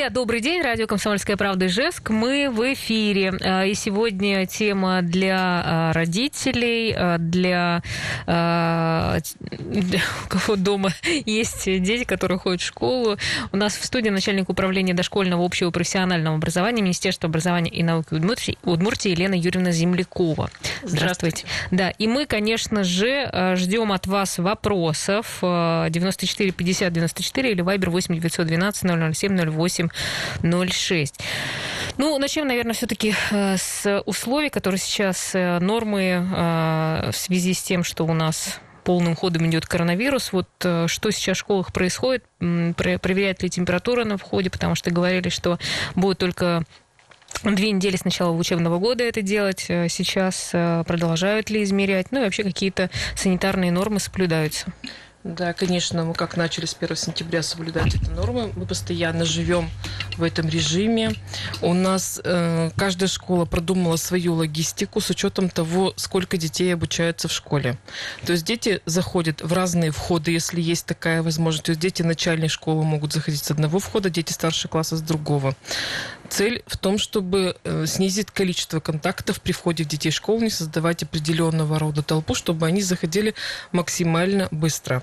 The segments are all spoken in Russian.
Друзья, добрый день. Радио «Комсомольская правда» Ижевск. Мы в эфире. А, и сегодня тема для а, родителей, а, для, для у кого дома есть дети, которые ходят в школу. У нас в студии начальник управления дошкольного общего профессионального образования Министерства образования и науки Удмуртии, Удмуртии Елена Юрьевна Землякова. Здравствуйте. Здравствуйте. Да, и мы, конечно же, ждем от вас вопросов 94 50 94 или Viber 8 912 007 08 806. Ну, начнем, наверное, все-таки э, с условий, которые сейчас э, нормы э, в связи с тем, что у нас полным ходом идет коронавирус. Вот что сейчас в школах происходит? Проверяет ли температура на входе? Потому что говорили, что будет только две недели с начала учебного года это делать. Сейчас продолжают ли измерять? Ну и вообще какие-то санитарные нормы соблюдаются? Да, конечно, мы как начали с 1 сентября соблюдать эти нормы, мы постоянно живем в этом режиме. У нас э, каждая школа продумала свою логистику с учетом того, сколько детей обучаются в школе. То есть дети заходят в разные входы, если есть такая возможность. То есть дети начальной школы могут заходить с одного входа, дети старшего класса с другого. Цель в том, чтобы э, снизить количество контактов при входе детей в школу, не создавать определенного рода толпу, чтобы они заходили максимально быстро.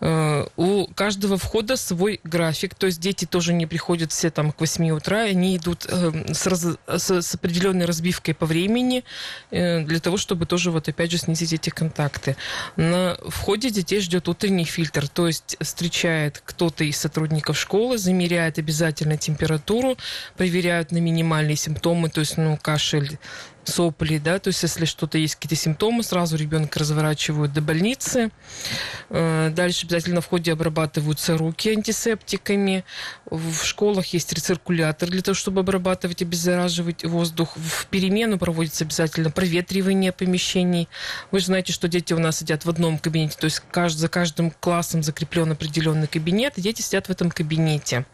Э, у каждого входа свой график, то есть дети тоже не приходят все там к 8 утра, они идут э, с, раз, с, определенной разбивкой по времени для того, чтобы тоже вот опять же снизить эти контакты. На входе детей ждет утренний фильтр, то есть встречает кто-то из сотрудников школы, замеряет обязательно температуру, проверяют на минимальные симптомы, то есть, ну, кашель, сопли, да, то есть если что-то есть, какие-то симптомы, сразу ребенка разворачивают до больницы. Э, дальше обязательно в ходе обрабатываются руки антисептиками. В школах есть рециркулятор для того, чтобы обрабатывать обеззараживать воздух. В перемену проводится обязательно проветривание помещений. Вы же знаете, что дети у нас сидят в одном кабинете, то есть за каждым классом закреплен определенный кабинет, и дети сидят в этом кабинете.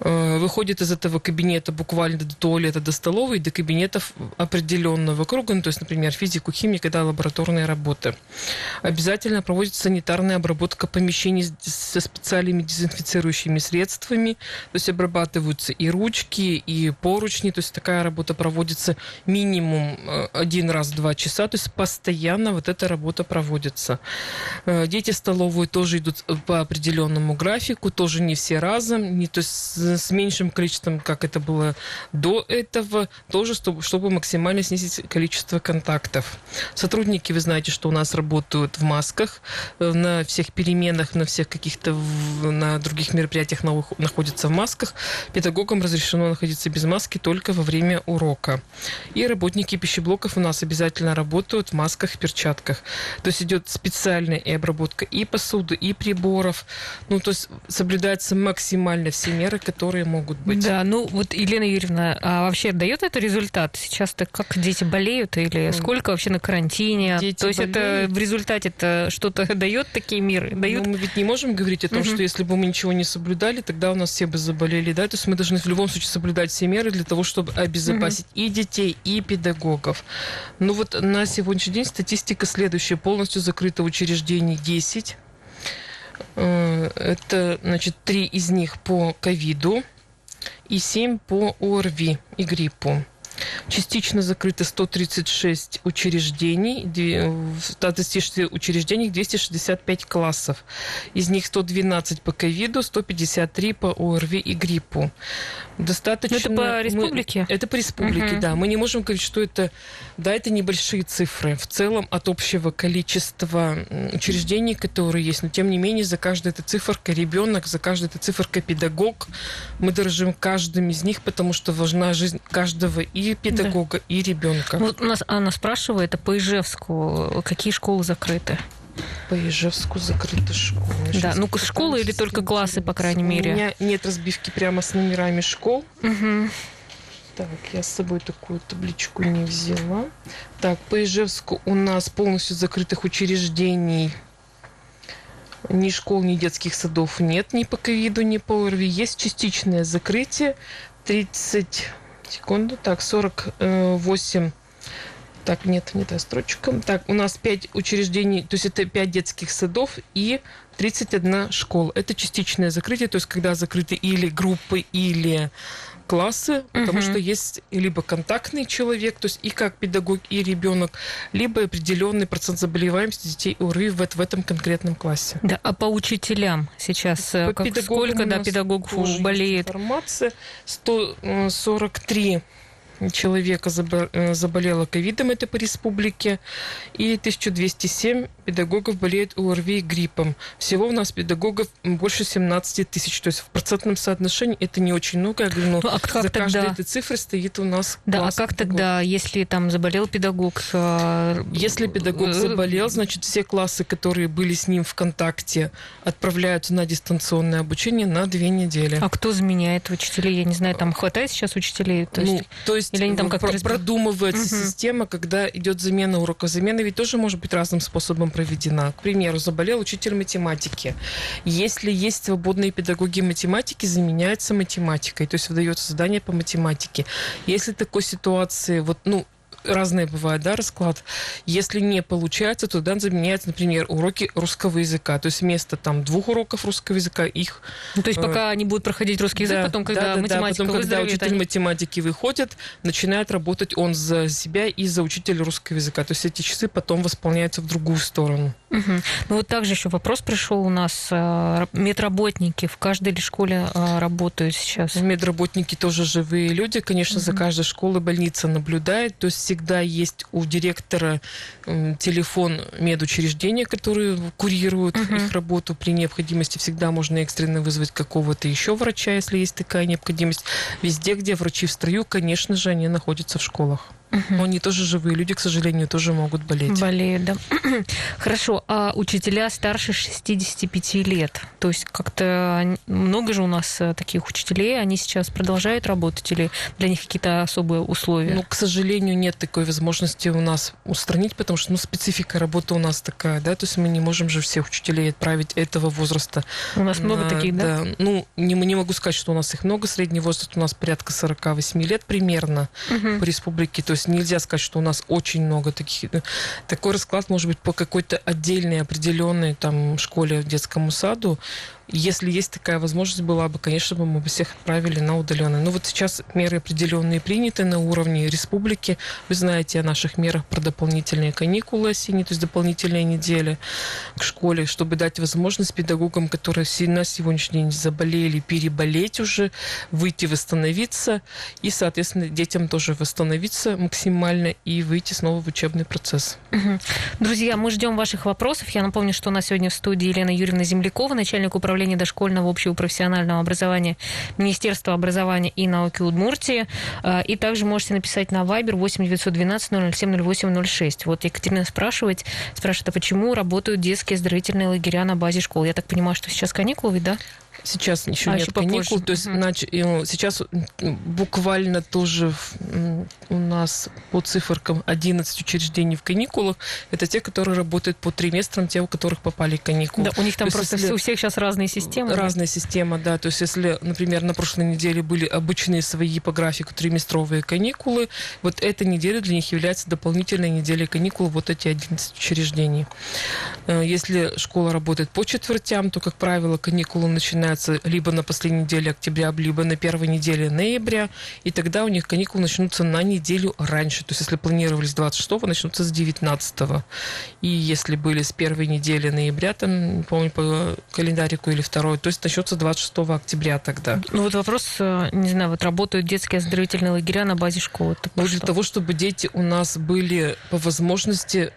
Э, выходит из этого кабинета буквально до туалета, до столовой, до кабинетов определенного круга, ну, то есть, например, физику, химию, когда лабораторные работы. Обязательно проводится санитарная обработка помещений со специальными дезинфицирующими средствами, то есть обрабатываются и ручки, и поручни, то есть такая работа проводится минимум э, один раз в два часа, то есть постоянно вот эта работа проводится. Э, дети в столовую тоже идут по определенному графику, тоже не все разом, не, то есть с меньшим количеством, как это было до этого, тоже, чтобы, максимально снизить количество контактов. Сотрудники, вы знаете, что у нас работают в масках, э, на всех переменах, на всех каких-то, на других мероприятиях находятся в масках. Педагогам разрешено находиться без маски только во время урока. И работники пищеблоков у нас обязательно работают в масках и перчатках. То есть идет специальная и обработка и посуды, и приборов. Ну, то есть соблюдаются максимально все меры, которые могут быть. Да, ну вот Елена Юрьевна, а вообще дает это результат? Сейчас-то как дети болеют или сколько вообще на карантине? Дети То есть болеют. это в результате это что-то дает такие миры? Дают? Ну, мы ведь не можем говорить о том, угу. что если бы мы ничего не соблюдали, тогда у нас все бы заболели, да? То есть мы должны в любом случае соблюдать все меры для того, чтобы обезопасить угу. и детей, и педагогов. Ну вот на сегодняшний день статистика следующая. Полностью закрыто учреждений 10 Э, это, значит, три из них по ковиду и семь по ОРВИ и гриппу. Частично закрыто 136 учреждений, в 136 учреждениях 265 классов. Из них 112 по ковиду, 153 по ОРВИ и гриппу. Достаточно... Но это по республике? Мы, это по республике, угу. да. Мы не можем говорить, что это... Да, это небольшие цифры в целом от общего количества учреждений, которые есть. Но, тем не менее, за каждой этой циферкой ребенок, за каждой этой циферкой педагог. Мы дорожим каждым из них, потому что важна жизнь каждого и педагога, да. и ребенка. Вот у нас Анна спрашивает, а по Ижевску какие школы закрыты? По Ижевску закрыты школы. Да, ну школы или только классы, по крайней мере? У меня нет разбивки прямо с номерами школ. Угу. Так, я с собой такую табличку не взяла. Так, по Ижевску у нас полностью закрытых учреждений ни школ, ни детских садов нет, ни по ковиду, ни по ОРВИ. Есть частичное закрытие. 30 секунду. Так, 48 Так, нет, не та строчка. Так, у нас 5 учреждений, то есть это 5 детских садов и 31 школа. Это частичное закрытие, то есть когда закрыты или группы, или классы, потому Мгм. что есть либо контактный человек, то есть и как педагог, и ребенок, либо определенный процент заболеваемости детей УРВИ в, эт- в этом конкретном классе. Да, а по учителям сейчас По как, сколько да, педагогов болеет? Информация. 143 человека э, заболело ковидом, это по республике, и 1207 педагогов болеют ОРВИ и гриппом. Всего у нас педагогов больше 17 тысяч, то есть в процентном соотношении это не очень много, я говорю, но Ну, а как за каждой тогда? этой цифрой стоит у нас Да, а как педагогов. тогда, если там заболел педагог? э, Если педагог э, заболел, значит, все классы, которые были с ним в контакте, отправляются на дистанционное обучение на две недели. А кто заменяет учителей? Я не знаю, там хватает сейчас учителей? То есть, ну, то есть или они там как-то про- продумывается Мгм. система, когда идет замена уроков. Замена ведь тоже может быть разным способом проведена. К примеру, заболел учитель математики. Если есть свободные педагоги математики, заменяется математикой, то есть выдается задание по математике. Если такой ситуации, вот, ну, разные бывают, да, расклад. Если не получается, то да, заменяется, например, уроки русского языка. То есть вместо там двух уроков русского языка их ну, то есть э, пока они будут проходить русский язык, да, потом, да, когда да, да, математика потом, когда учитель они- математики выходит, начинает работать он за себя и за учителя русского языка. То есть эти часы потом восполняются в другую сторону. Мгм. Ну вот также еще вопрос пришел у нас. э, Медработники в каждой ли школе э, работают сейчас? Медработники тоже живые люди. Конечно, за Мгм. каждой школой больница наблюдает. То есть всегда есть у директора телефон медучреждения, которые курируют Мгм. их работу. При необходимости всегда можно экстренно вызвать какого-то еще врача, если есть такая необходимость. Везде, где врачи в строю, конечно же, они находятся в школах. Мгм. Но они тоже живые люди, к сожалению, тоже могут болеть. Болеют, да. Хорошо, а учителя старше 65 лет? То есть как-то много же у нас э, таких учителей, они сейчас продолжают работать или для них какие-то особые условия? Ну, к сожалению, нет такой возможности у нас устранить, потому что ну, специфика работы у нас такая, да, то есть мы не можем же всех учителей отправить этого возраста. у нас много на- таких, да? Ну, не, не могу сказать, что у нас их много. Средний возраст у нас порядка 48 лет примерно Мгм. по республике. То есть нельзя сказать, что у нас очень много таких. Такой расклад может быть по какой-то отдельной определенной там школе, детскому саду. Если есть такая возможность была бы, конечно, бы мы бы всех отправили на удаленное. Но вот сейчас меры определенные приняты на уровне республики. Вы знаете о наших мерах про дополнительные каникулы осенние, то есть дополнительные недели к школе, чтобы дать возможность педагогам, которые на сегодняшний день заболели, переболеть уже, выйти, восстановиться, и, соответственно, детям тоже восстановиться максимально и выйти снова в учебный процесс. Друзья, мы ждем ваших вопросов. Я напомню, что у нас сегодня в студии Елена Юрьевна Землякова, начальник управления дошкольного общего профессионального образования Министерства образования и науки Удмуртии. А, И также можете написать на Viber 8 912 007 0806. Вот Екатерина спрашивает, спрашивает, а почему работают детские оздоровительные лагеря на базе школ? Я так понимаю, что сейчас каникулы, да? Сейчас еще А, нет еще попозже. каникул, то есть ну, сейчас буквально тоже у нас по циферкам 11 учреждений в каникулах. Это те, которые работают по триместрам, те, у которых попали каникулы. Да, у них там То просто если- у всех сейчас разные системы. Разная система, да. То есть, если, например, на прошлой неделе были обычные свои по графику триместровые каникулы, вот эта неделя для них является дополнительной неделей каникул, вот эти 11 учреждений. Э, Если школа работает по четвертям, то, как правило, каникулы начинаются либо на последней неделе октября, либо на первой неделе ноября, и тогда у них каникулы начнутся на неделю раньше. То есть, если планировали с 26 начнутся с 19 И если были с первой недели ноября, там, не помню, по календарику или второй, то есть начнется 26 октября тогда. Ну вот вопрос, э, не знаю, вот работают детские оздоровительные лагеря на базе школы. Про для того, чтобы дети у нас были по возможности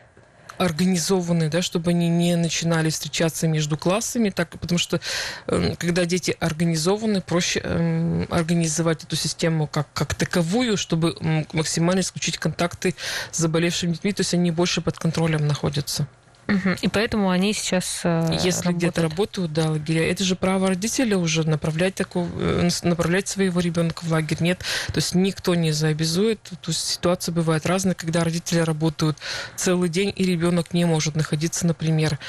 организованы, да, чтобы они не начинали встречаться между классами, так, потому что э, когда дети организованы, проще э, организовать эту систему как, как таковую, чтобы максимально исключить контакты с заболевшими детьми, то есть они больше под контролем находятся. Угу. И поэтому они сейчас э, Если где-то работают, да, лагеря, это же право родителя уже направлять, такого, э, направлять своего ребенка в лагерь. Нет, то есть никто не заобязует. То есть ситуация бывает разная, когда родители работают целый день, и ребенок не может находиться, например,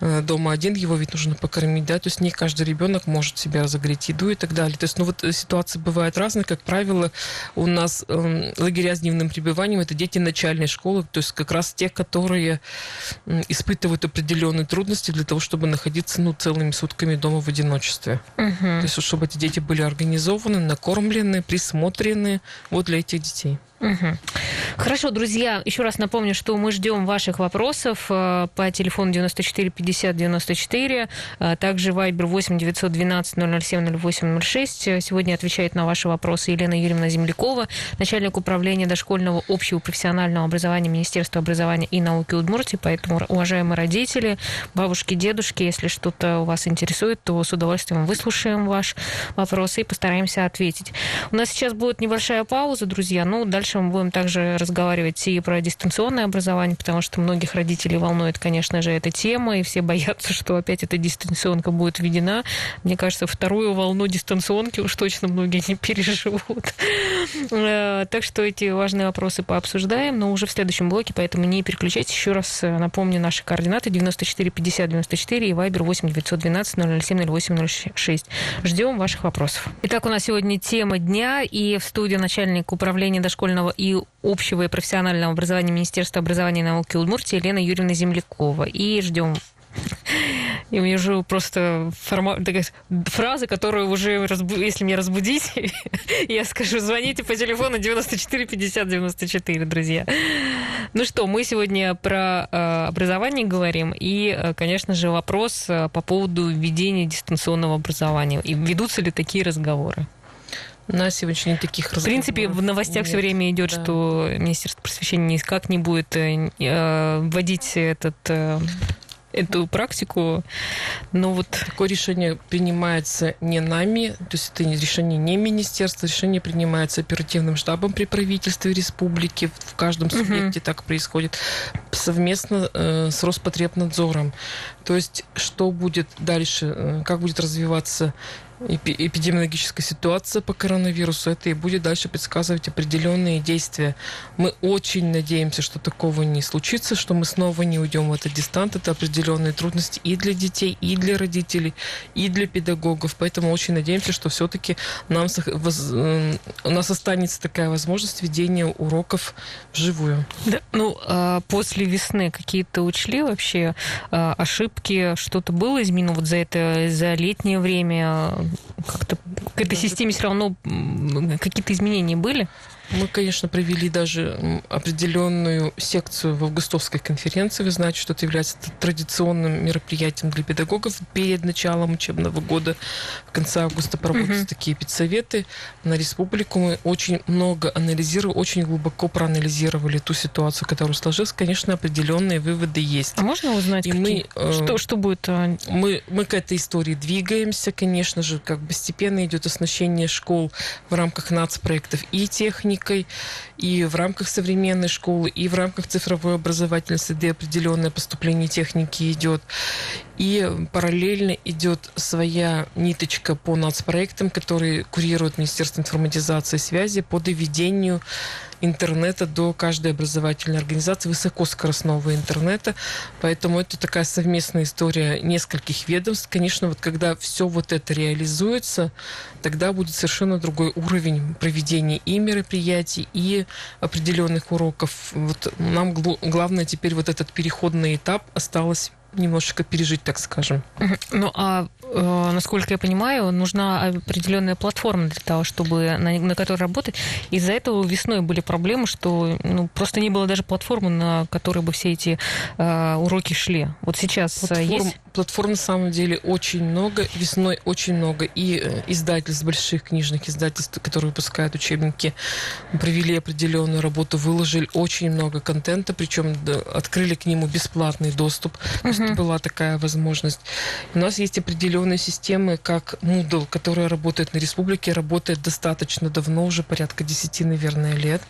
э, дома один, его ведь нужно покормить, да, то есть не каждый ребенок может себя разогреть еду и так далее. То есть, ну вот ситуации бывают разные. Как правило, у нас э, лагеря с дневным пребыванием это дети начальной школы, то есть как раз те, которые испытывают определенные трудности для того, чтобы находиться ну, целыми сутками дома в одиночестве. Угу. То есть, чтобы эти дети были организованы, накормлены, присмотрены вот для этих детей. Угу. Хорошо, друзья, еще раз напомню, что мы ждем ваших вопросов э, по телефону 94 50 94, также Viber 8 912 007 08 06. Сегодня отвечает на ваши вопросы Елена Юрьевна Землякова, начальник управления дошкольного общего профессионального образования Министерства образования и науки Удмуртии. Поэтому, уважаемые родители, бабушки, дедушки, если что-то вас интересует, то с удовольствием выслушаем ваш вопрос и постараемся ответить. У нас сейчас будет небольшая пауза, друзья. Ну, дальше мы будем также разговаривать и про дистанционное образование, потому что многих родителей волнует, конечно же, эта тема, и все боятся, что опять эта дистанционка будет введена. Мне кажется, вторую волну дистанционки уж точно многие не переживут. Э, так что эти важные вопросы пообсуждаем, но уже в следующем блоке, поэтому не переключайтесь. Еще раз э, напомню наши координаты 94 50 94 и Viber 8 912 007 08 06. Ждем ваших вопросов. Итак, у нас сегодня тема дня, и в студии начальник управления дошкольного профессионального и общего и профессионального образования Министерства образования и науки Удмуртии Елена Юрьевна Землякова. И ждем и мне уже просто форма... такая фраза, которую уже, разбу... если меня разбудить, я скажу, звоните по телефону 94 50 94, друзья. Ну что, мы сегодня про э, образование говорим, и, э, конечно же, вопрос э, по поводу введения дистанционного образования. И ведутся ли такие разговоры? На сегодня таких разговоров. В принципе, в новостях нет. все время идет, да. что Министерство просвещения никак не будет э, э, вводить этот э, эту практику, но вот... Такое решение принимается не нами, то есть это решение не министерства, решение принимается оперативным штабом при правительстве республики, в каждом субъекте угу. так происходит, совместно э, с Роспотребнадзором. То есть что будет дальше, э, как будет развиваться эпидемиологическая ситуация по коронавирусу, это и будет дальше предсказывать определенные действия. Мы очень надеемся, что такого не случится, что мы снова не уйдем в этот дистант. Это определенные трудности и для детей, и для родителей, и для педагогов. Поэтому очень надеемся, что все-таки нам, э, у нас останется такая возможность ведения уроков вживую. Да, ну, а после весны какие-то учли вообще а, ошибки? Что-то было изменено вот за это, за летнее время? Как-то к этой системе все равно какие-то изменения были? Мы, конечно, провели даже определенную секцию в августовской конференции. Вы знаете, что это является традиционным мероприятием для педагогов перед началом учебного года. В конце августа проводятся угу. такие педсоветы на республику. Мы очень много анализировали, очень глубоко проанализировали ту ситуацию, которая сложилась. Конечно, определенные выводы есть. А можно узнать, И какие? мы, что, что будет? А, мы, мы к этой истории двигаемся, конечно же, как постепенно идет оснащение школ в рамках нацпроектов и техник техникой, и в рамках современной школы, и в рамках цифровой образовательной среды определенное поступление техники идет. И параллельно идет своя ниточка по нацпроектам, которые курирует Министерство информатизации и связи по доведению интернета до каждой образовательной организации, высокоскоростного интернета. Поэтому это такая совместная история нескольких ведомств. Конечно, вот когда все вот это реализуется, тогда будет совершенно другой уровень проведения и мероприятий, и определенных уроков. Вот нам главное теперь вот этот переходный этап осталось немножечко пережить, так скажем. Ну, а Э, насколько я понимаю, нужна определенная платформа для того, чтобы на, на которой работать. Из-за этого весной были проблемы, что ну, просто не было даже платформы, на которой бы все эти э, уроки шли. Вот сейчас э, Платформ, есть? Платформ на самом деле очень много, весной очень много. И э, издательств, больших книжных издательств, которые выпускают учебники, провели определенную работу, выложили очень много контента, причем да, открыли к нему бесплатный доступ. Uh-huh. То есть была такая возможность. У нас есть определенные определенные системы, как Moodle, которая работает на республике, работает достаточно давно, уже порядка 10, наверное, лет.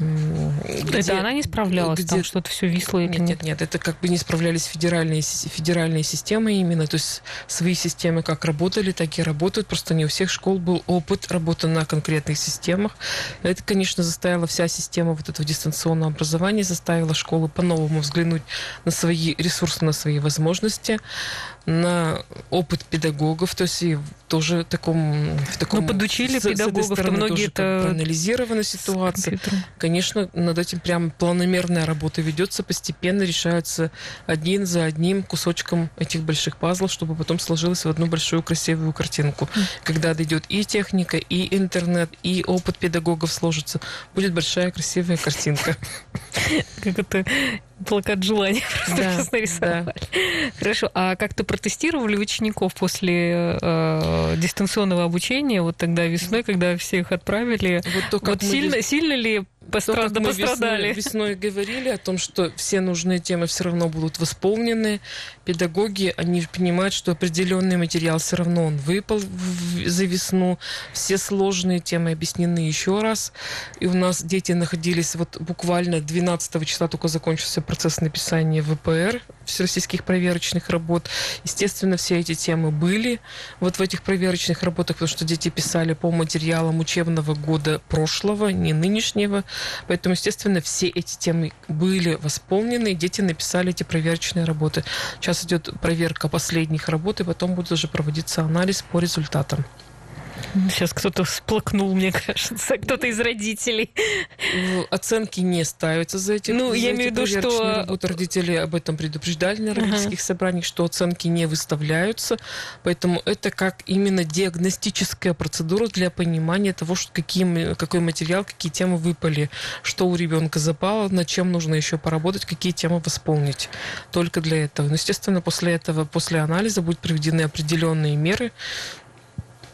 Где, это она не справлялась, где... там что-то все висло или нет? Нет, нет, это как бы не справлялись федеральные, федеральные системы именно, то есть свои системы как работали, так и работают, просто не у всех школ был опыт работы на конкретных системах. Это, конечно, заставило вся система вот этого дистанционного образования, заставила школы по-новому взглянуть на свои ресурсы, на свои возможности, на опыт педагогов, то есть и тоже таком, в таком... Ну, подучили с, педагогов, с многие это... проанализирована ситуация. Конечно, над этим прям планомерная работа ведется, постепенно решаются один за одним кусочком этих больших пазлов, чтобы потом сложилось в одну большую красивую картинку. Mm. Когда дойдет и техника, и интернет, и опыт педагогов сложится, будет большая красивая картинка. Как это плакат желания просто да, нарисовали. Да. Хорошо. А как-то протестировали учеников после э, дистанционного обучения, вот тогда весной, когда всех отправили? Вот, то, вот сильно, вес... сильно ли пострад... то, пострадали. Весной, весной говорили о том, что все нужные темы все равно будут восполнены. Педагоги, они понимают, что определенный материал все равно он выпал за весну. Все сложные темы объяснены еще раз. И у нас дети находились вот буквально 12 числа только закончился процесс написания ВПР, всероссийских проверочных работ. Естественно, все эти темы были вот в этих проверочных работах, потому что дети писали по материалам учебного года прошлого, не нынешнего. Поэтому, естественно, все эти темы были восполнены, дети написали эти проверочные работы. Сейчас идет проверка последних работ, и потом будет уже проводиться анализ по результатам. Сейчас кто-то всплакнул, мне кажется, кто-то из родителей. Ну, оценки не ставятся за эти Ну, за я имею в виду, что... Работы. Родители об этом предупреждали на родительских uh-huh. собраниях, что оценки не выставляются. Поэтому это как именно диагностическая процедура для понимания того, что какие, какой материал, какие темы выпали, что у ребенка запало, над чем нужно еще поработать, какие темы восполнить. Только для этого. Но, естественно, после этого, после анализа будут проведены определенные меры,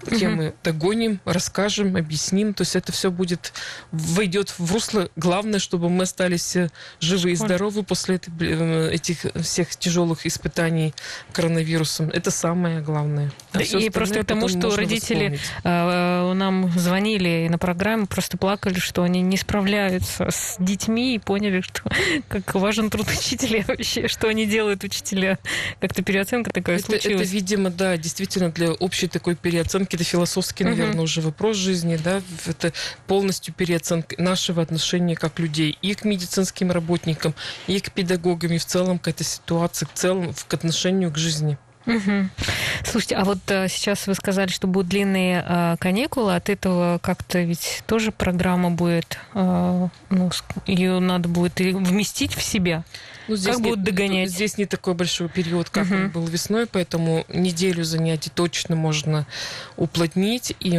где угу. мы догоним, расскажем, объясним. То есть это все будет войдет в русло. Главное, чтобы мы остались э, живы и здоровы после э, этих всех тяжелых испытаний коронавирусом. Это самое главное. А и просто потому, что родители э, нам звонили на программу, просто плакали, что они не справляются с детьми и поняли, что как важен труд учителя вообще, что они делают учителя. Как-то переоценка такая это, случилась. Это, видимо, да, действительно для общей такой переоценки это философский, наверное, угу. уже вопрос жизни, да, это полностью переоценка нашего отношения как людей и к медицинским работникам, и к педагогам, и в целом к этой ситуации, в целом к отношению к жизни. Угу. Слушайте, а вот а, сейчас вы сказали, что будут длинные а, каникулы. От этого как-то ведь тоже программа будет, а, ну, ее надо будет вместить в себя. Ну, здесь как будут догонять? Здесь не такой большой период, как угу. он был весной, поэтому неделю занятий точно можно уплотнить. И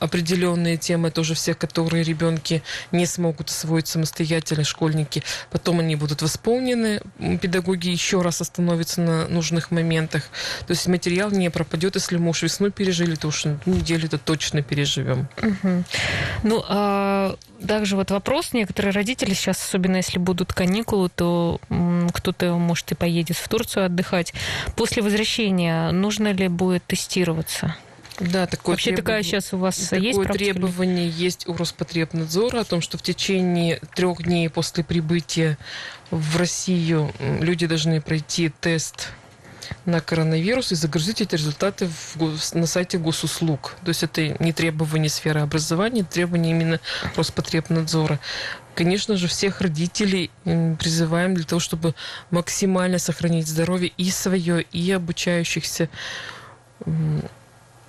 определенные темы тоже все, которые ребенки не смогут освоить самостоятельно, школьники, потом они будут восполнены. Педагоги еще раз остановятся на нужных моментах. То есть материал не пропадет, если мы уж весну пережили, то уж неделю это точно переживем. Угу. Ну, а также вот вопрос, некоторые родители сейчас, особенно если будут каникулы, то кто-то, может, и поедет в Турцию отдыхать. После возвращения нужно ли будет тестироваться? Да, такое Вообще требов... такая сейчас у вас такое есть Такое требование есть у Роспотребнадзора о том, что в течение трех дней после прибытия в Россию люди должны пройти тест на коронавирус и загрузить эти результаты в, на сайте госуслуг. То есть это не требование сферы образования, это требование именно Роспотребнадзора. Конечно же, всех родителей призываем для того, чтобы максимально сохранить здоровье и свое, и обучающихся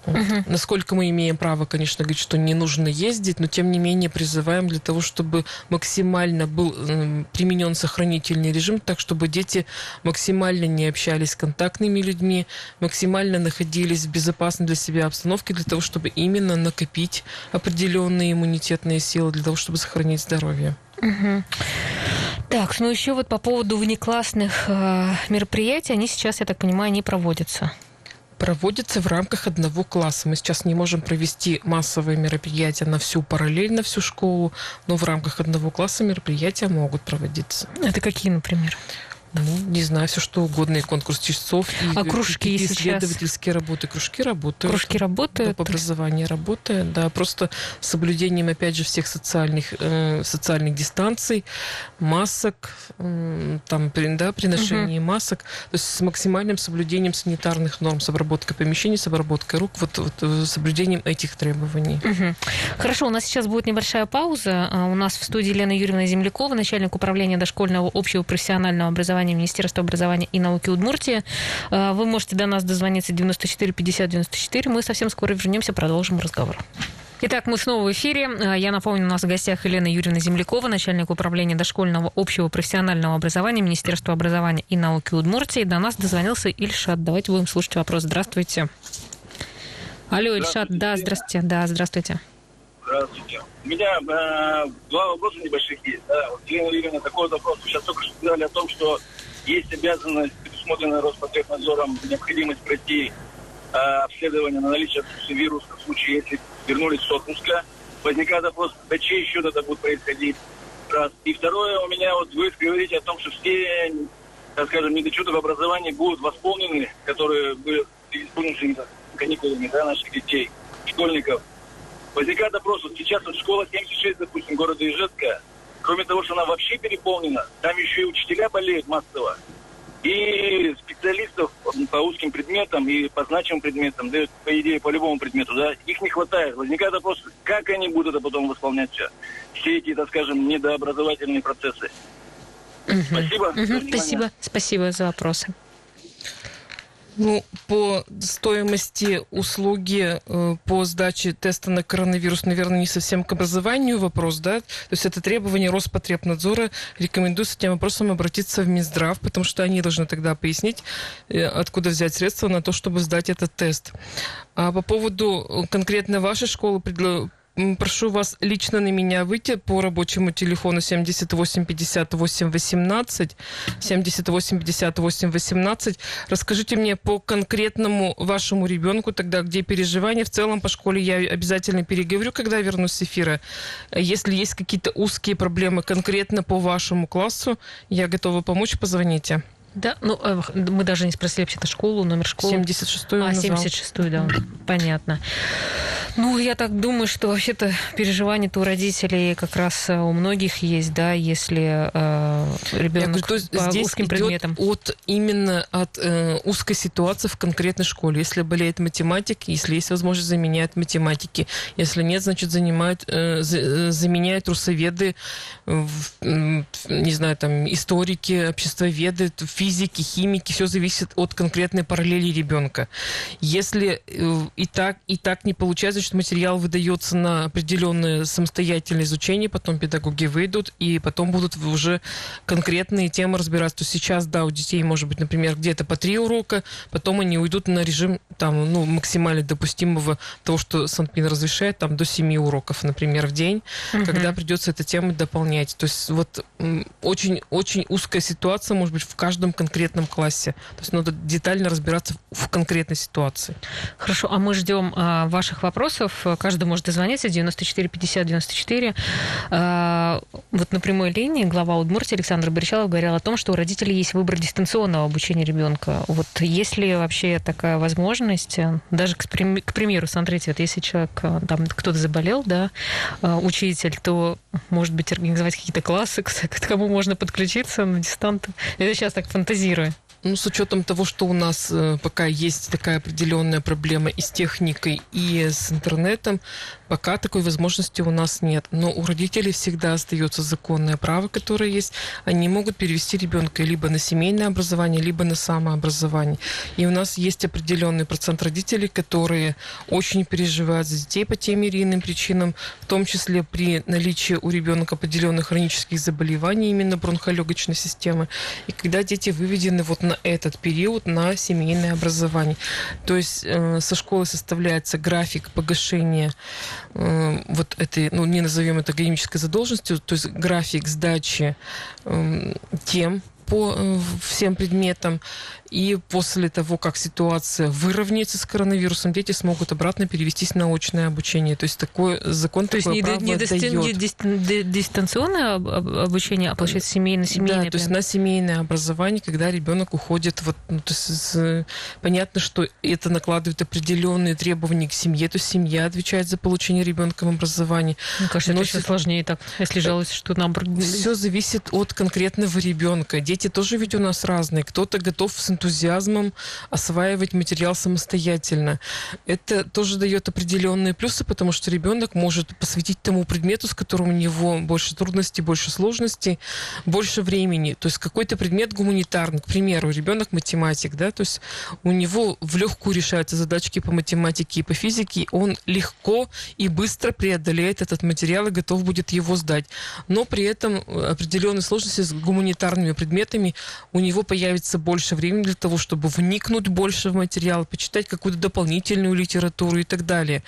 Угу. Насколько мы имеем право, конечно, говорить, что не нужно ездить, но тем не менее призываем для того, чтобы максимально был э, применен сохранительный режим, так чтобы дети максимально не общались с контактными людьми, максимально находились в безопасной для себя обстановке, для того, чтобы именно накопить определенные иммунитетные силы, для того, чтобы сохранить здоровье. Угу. Так, ну еще вот по поводу внеклассных э, мероприятий, они сейчас, я так понимаю, не проводятся проводится в рамках одного класса. Мы сейчас не можем провести массовые мероприятия на всю параллель, на всю школу, но в рамках одного класса мероприятия могут проводиться. Это какие, например? Ну, не знаю, все что угодно, и конкурс часов, и а кружки и сейчас? исследовательские работы. Кружки работают. Кружки работают? Доп. образование работает, да, просто с соблюдением, опять же, всех социальных, э, социальных дистанций, масок, э, там, да, при ношении угу. масок, то есть с максимальным соблюдением санитарных норм, с обработкой помещений, с обработкой рук, вот, вот э, соблюдением этих требований. Угу. Хорошо, у нас сейчас будет небольшая пауза. А, у нас в студии Лена Юрьевна Землякова, начальник управления дошкольного общего профессионального образования Министерства образования и науки Удмуртии. А, вы можете до нас дозвониться 94 50 94. Мы совсем скоро вернемся, продолжим разговор. Итак, мы снова в эфире. А, я напомню, у нас в гостях Елена Юрьевна Землякова, начальник управления дошкольного общего профессионального образования Министерства образования и науки Удмуртии. До нас дозвонился Ильшат. Давайте будем слушать вопрос. Здравствуйте. Алло, Ильшат, да, здравствуйте. Да, здравствуйте. Здравствуйте. У меня э, два вопроса небольших есть. Да. Вот, Елена Юрьевна, такой вопрос. Вы сейчас только что сказали о том, что есть обязанность, предусмотренная Роспотребнадзором, необходимость пройти э, обследование на наличие вируса в случае, если вернулись с отпуска. Возникает вопрос, до чей счет это будет происходить. Раз. И второе, у меня вот вы говорите о том, что все, так скажем, недочеты в образовании будут восполнены, которые были исполнены каникулами да, наших детей, школьников. Возникает вопрос, вот сейчас вот школа 76, допустим, города Ижевска, кроме того, что она вообще переполнена, там еще и учителя болеют массово. И специалистов по узким предметам и по значимым предметам, да, по идее, по любому предмету, да, их не хватает. Возникает вопрос, как они будут это потом восполнять все? Все эти, так скажем, недообразовательные процессы. Угу. Спасибо. Угу. Спасибо. Спасибо за вопросы. Ну, по стоимости услуги э, по сдаче теста на коронавирус, наверное, не совсем к образованию вопрос, да? То есть это требование Роспотребнадзора. Рекомендую с этим вопросом обратиться в Минздрав, потому что они должны тогда пояснить, э, откуда взять средства на то, чтобы сдать этот тест. А по поводу э, конкретно вашей школы, прошу вас лично на меня выйти по рабочему телефону 78 58 18 78 58 18. Расскажите мне по конкретному вашему ребенку тогда, где переживания. В целом по школе я обязательно переговорю, когда вернусь с эфира. Если есть какие-то узкие проблемы конкретно по вашему классу, я готова помочь, позвоните. Да, ну э, мы даже не спросили вообще-то школу, номер школы. 76-ю А, 76-ю, да, понятно. Ну, я так думаю, что вообще-то переживания-то у родителей как раз э, у многих есть, да, если э, ребенок говорю, по здесь узким предметам. от именно от э, узкой ситуации в конкретной школе. Если болеет математик, если есть возможность, заменяет математики. Если нет, значит, занимают, э, э заменяют русоведы, э, не знаю, там, историки, обществоведы, физики, физики, химики, все зависит от конкретной параллели ребенка. Если э, и так, и так не получается, что материал выдается на определенное самостоятельное изучение, потом педагоги выйдут, и потом будут уже конкретные темы разбираться. То есть сейчас, да, у детей может быть, например, где-то по три урока, потом они уйдут на режим там, ну, максимально допустимого того, что Санпин разрешает, там, до семи уроков, например, в день, угу. когда придется эту тему дополнять. То есть вот очень-очень узкая ситуация, может быть, в каждом конкретном классе. То есть надо детально разбираться в конкретной ситуации. Хорошо, а мы ждем а, ваших вопросов. Каждый может дозвониться 94 50 94. А, вот на прямой линии глава Удмуртии Александр Боричалов говорил о том, что у родителей есть выбор дистанционного обучения ребенка. Вот есть ли вообще такая возможность, даже, к, к примеру, смотрите, вот если человек, там кто-то заболел, да, а, учитель, то, может быть, организовать какие-то классы, к кому можно подключиться на дистант. Это сейчас так фантазия фантазируя. Ну, с учетом того, что у нас э, пока есть такая определенная проблема и с техникой, и с интернетом, пока такой возможности у нас нет. Но у родителей всегда остается законное право, которое есть. Они могут перевести ребенка либо на семейное образование, либо на самообразование. И у нас есть определенный процент родителей, которые очень переживают за детей по тем или иным причинам, в том числе при наличии у ребенка определенных хронических заболеваний именно бронхолегочной системы. И когда дети выведены вот на этот период на семейное образование. То есть э, со школы составляется график погашения э, вот этой, ну не назовем это академической задолженностью, то есть график сдачи э, тем по э, всем предметам И после того, как ситуация выровняется с коронавирусом, дети смогут обратно перевестись на очное обучение. То есть такой закон то такое есть право не, дает. не дистанционное обучение, а получается семейное, семейное. Да, то есть на семейное образование, когда ребенок уходит, вот, ну, то есть, понятно, что это накладывает определенные требования к семье, то есть семья отвечает за получение ребенком образования. Мне кажется, Но это еще сложнее так, если жалуюсь, что нам... Все зависит от конкретного ребенка. Дети тоже ведь у нас разные. Кто-то готов с энтузиазмом осваивать материал самостоятельно. Это тоже дает определенные плюсы, потому что ребенок может посвятить тому предмету, с которым у него больше трудностей, больше сложностей, больше времени. То есть какой-то предмет гуманитарный, к примеру, ребенок математик, да, то есть у него в легкую решаются задачки по математике и по физике, он легко и быстро преодолеет этот материал и готов будет его сдать. Но при этом определенные сложности с гуманитарными предметами у него появится больше времени для того, чтобы вникнуть больше в материал, почитать какую-то дополнительную литературу и так далее.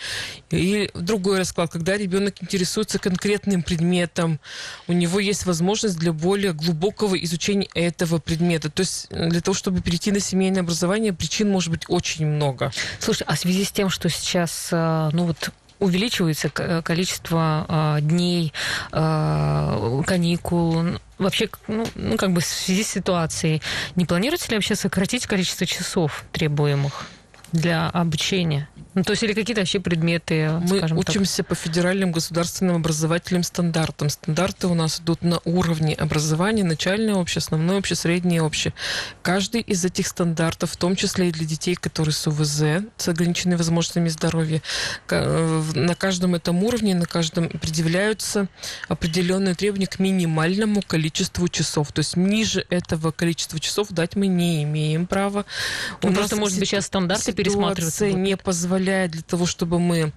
И другой расклад, когда ребенок интересуется конкретным предметом, у него есть возможность для более глубокого изучения этого предмета. То есть э, для того, чтобы перейти на семейное образование, причин может быть очень много. Слушай, а в связи с тем, что сейчас, э, ну вот увеличивается количество дней каникул, вообще, ну, ну, как бы в связи с ситуацией, не планируется ли вообще сократить количество часов требуемых для обучения? Ну, то есть или какие-то вообще предметы, Мы учимся так. по федеральным государственным образовательным стандартам. Стандарты у нас идут на уровне образования, начальное общее, основное общее, среднее общее. Каждый из этих стандартов, в том числе и для детей, которые с УВЗ, с ограниченными возможностями здоровья, э, на каждом этом уровне, на каждом предъявляются определенные требования к минимальному количеству часов. То есть ниже этого количества часов дать мы не имеем права. У ну, нас, может быть, сейчас стандарты пересматриваются. не позволяют позволяет для того, чтобы мы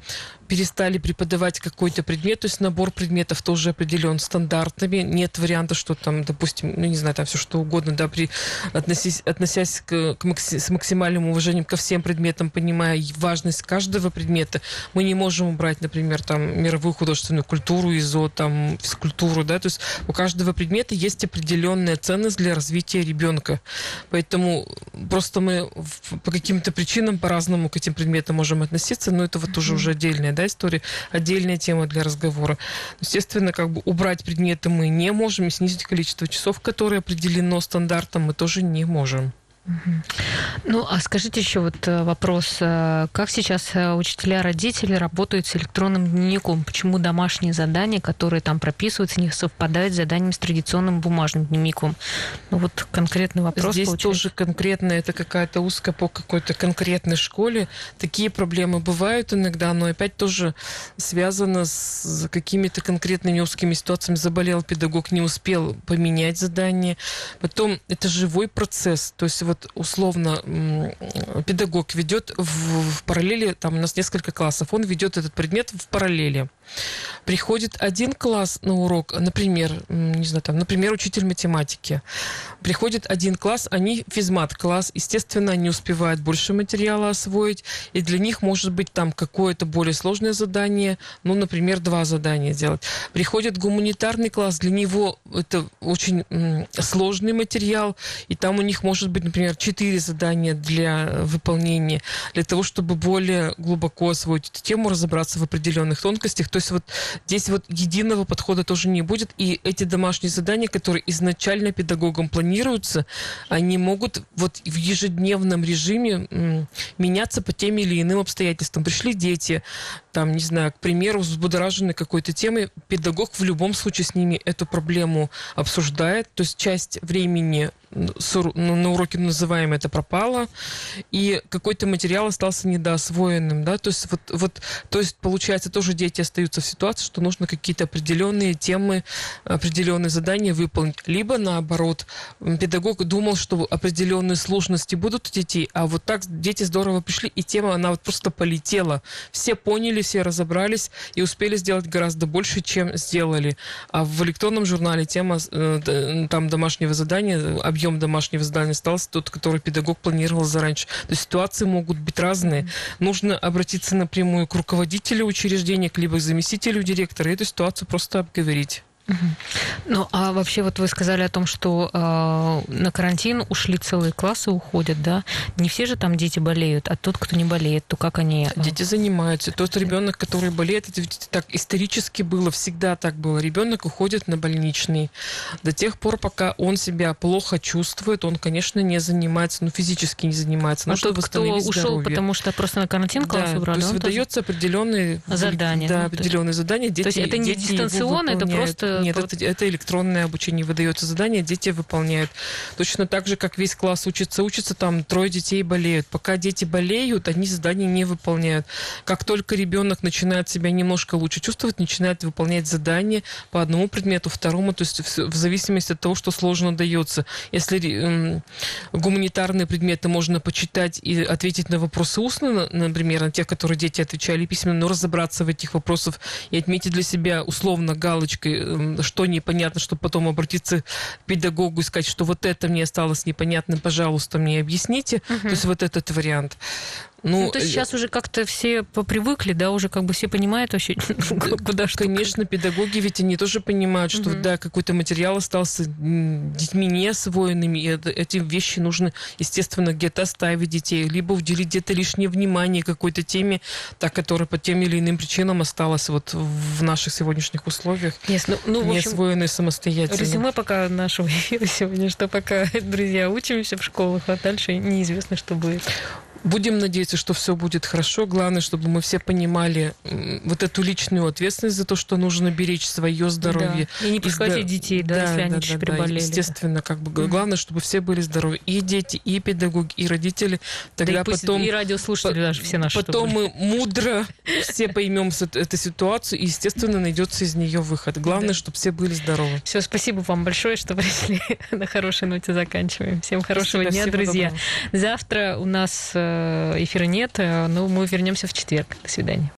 перестали преподавать какой-то предмет, то есть набор предметов тоже определен стандартами, нет варианта, что там, допустим, ну не знаю, там все что угодно, да, при относясь, относясь к, к макси, с максимальным уважением ко всем предметам, понимая важность каждого предмета, мы не можем убрать, например, там мировую художественную культуру, ИЗО, там физкультуру, да, то есть у каждого предмета есть определенная ценность для развития ребенка, поэтому просто мы по каким-то причинам по-разному к этим предметам можем относиться, но это вот уже уже отдельная да, история, отдельная тема для разговора. Естественно, как бы убрать предметы мы не можем, и снизить количество часов, которое определено стандартом, мы тоже не можем. Ну, а скажите еще вот э, вопрос. Э, как сейчас э, учителя, родители работают с электронным дневником? Почему домашние задания, которые там прописываются, не совпадают с заданиями с традиционным бумажным дневником? Ну, вот конкретный вопрос Здесь получается. тоже конкретно, это какая-то узкая по какой-то конкретной школе. Такие проблемы бывают иногда, но опять тоже связано с какими-то конкретными узкими ситуациями. Заболел педагог, не успел поменять задание. Потом это живой процесс. То есть вот условно педагог ведет в, в параллели, там у нас несколько классов, он ведет этот предмет в параллели. Приходит один класс на урок, например, не знаю, там, например, учитель математики. Приходит один класс, они физмат-класс, естественно, они успевают больше материала освоить, и для них может быть там какое-то более сложное задание, ну, например, два задания делать. Приходит гуманитарный класс, для него это очень сложный материал, и там у них может быть, например, четыре задания для выполнения, для того, чтобы более глубоко освоить эту тему, разобраться в определенных тонкостях. То есть вот здесь вот единого подхода тоже не будет, и эти домашние задания, которые изначально педагогом планируются, они могут вот в ежедневном режиме меняться по тем или иным обстоятельствам. Пришли дети, там, не знаю, к примеру, взбудоражены какой-то темой, педагог в любом случае с ними эту проблему обсуждает, то есть часть времени на уроке называем это пропало, и какой-то материал остался недоосвоенным, да, то есть вот, вот, то есть получается тоже дети остаются в ситуации, что нужно какие-то определенные темы, определенные задания выполнить, либо наоборот, педагог думал, что определенные сложности будут у детей, а вот так дети здорово пришли, и тема, она вот просто полетела, все поняли, все разобрались и успели сделать гораздо больше, чем сделали, а в электронном журнале тема э, там домашнего задания, объем домашнего задания остался тот, который педагог планировал заранее. То есть ситуации могут быть разные. Нужно обратиться напрямую к руководителю учреждения, либо к заместителю директора и эту ситуацию просто обговорить. Ну, а вообще вот вы сказали о том, что э, на карантин ушли целые классы, уходят, да? Не все же там дети болеют, а тот, кто не болеет, то как они... э, Дети занимаются. Тот ребенок, который болеет, это ведь так исторически было, всегда так было. Ребенок уходит на больничный. До тех пор, пока он себя плохо чувствует, он, конечно, не занимается, ну, физически не занимается. А Ну, чтобы тот, кто ушел, здоровье. потому что просто на карантин класс Да, убрали, то есть он тоже- выдается определенные Задания, Да, ну, то есть- определенные задания. Дети, есть это не дистанционно, это просто Нет, вот- это, это электронное обучение. Выдается задание, дети выполняют. Точно так же, как весь класс учится, учится, там трое детей болеют. Пока дети болеют, они задания не выполняют. Как только ребенок начинает себя немножко лучше чувствовать, начинает выполнять задания по одному предмету, второму, то есть в, в зависимости от того, что сложно дается. Если м, гуманитарные предметы можно почитать и ответить на вопросы устно, на- например, на те, которые дети отвечали письменно, но разобраться в этих вопросах и отметить для себя условно галочкой, м, что непонятно, чтобы потом обратиться к педагогу и сказать, что вот это мне осталось непонятным, пожалуйста, мне объясните. То есть вот этот вариант. Ну, Ну, то есть сейчас уже как-то все попривыкли, да, уже как бы все понимают вообще, куда что. Конечно, педагоги ведь они тоже понимают, что да, какой-то материал остался детьми не освоенными, и эти вещи нужно, естественно, где-то оставить детей, либо уделить где-то лишнее внимание какой-то теме, та, которая по тем или иным причинам осталась вот в наших сегодняшних условиях, Ясно. Ну, в не освоенной самостоятельно. резюме пока нашего эфира сегодня, что пока, друзья, учимся в школах, а дальше неизвестно, что будет. Будем надеяться, что все будет хорошо. Главное, чтобы мы все понимали вот эту личную ответственность за то, что нужно беречь свое здоровье. Да. И не подхватить зда- детей, да, если они чуть приболели. Естественно, как бы главное, чтобы все были здоровы. И дети, и педагоги, и родители. Да Тогда и пусть потом, и радиослушатели по- даже все наши. потом мы мудро все поймем эту ситуацию, и, естественно, найдется из нее выход. Главное, Да. чтобы все были здоровы. Все, спасибо вам большое, что пришли. На хорошей ноте заканчиваем. Всем хорошего Спасибо, дня, друзья. доброго. Завтра у нас э, эфира нет, э, но мы вернемся в четверг. До свидания.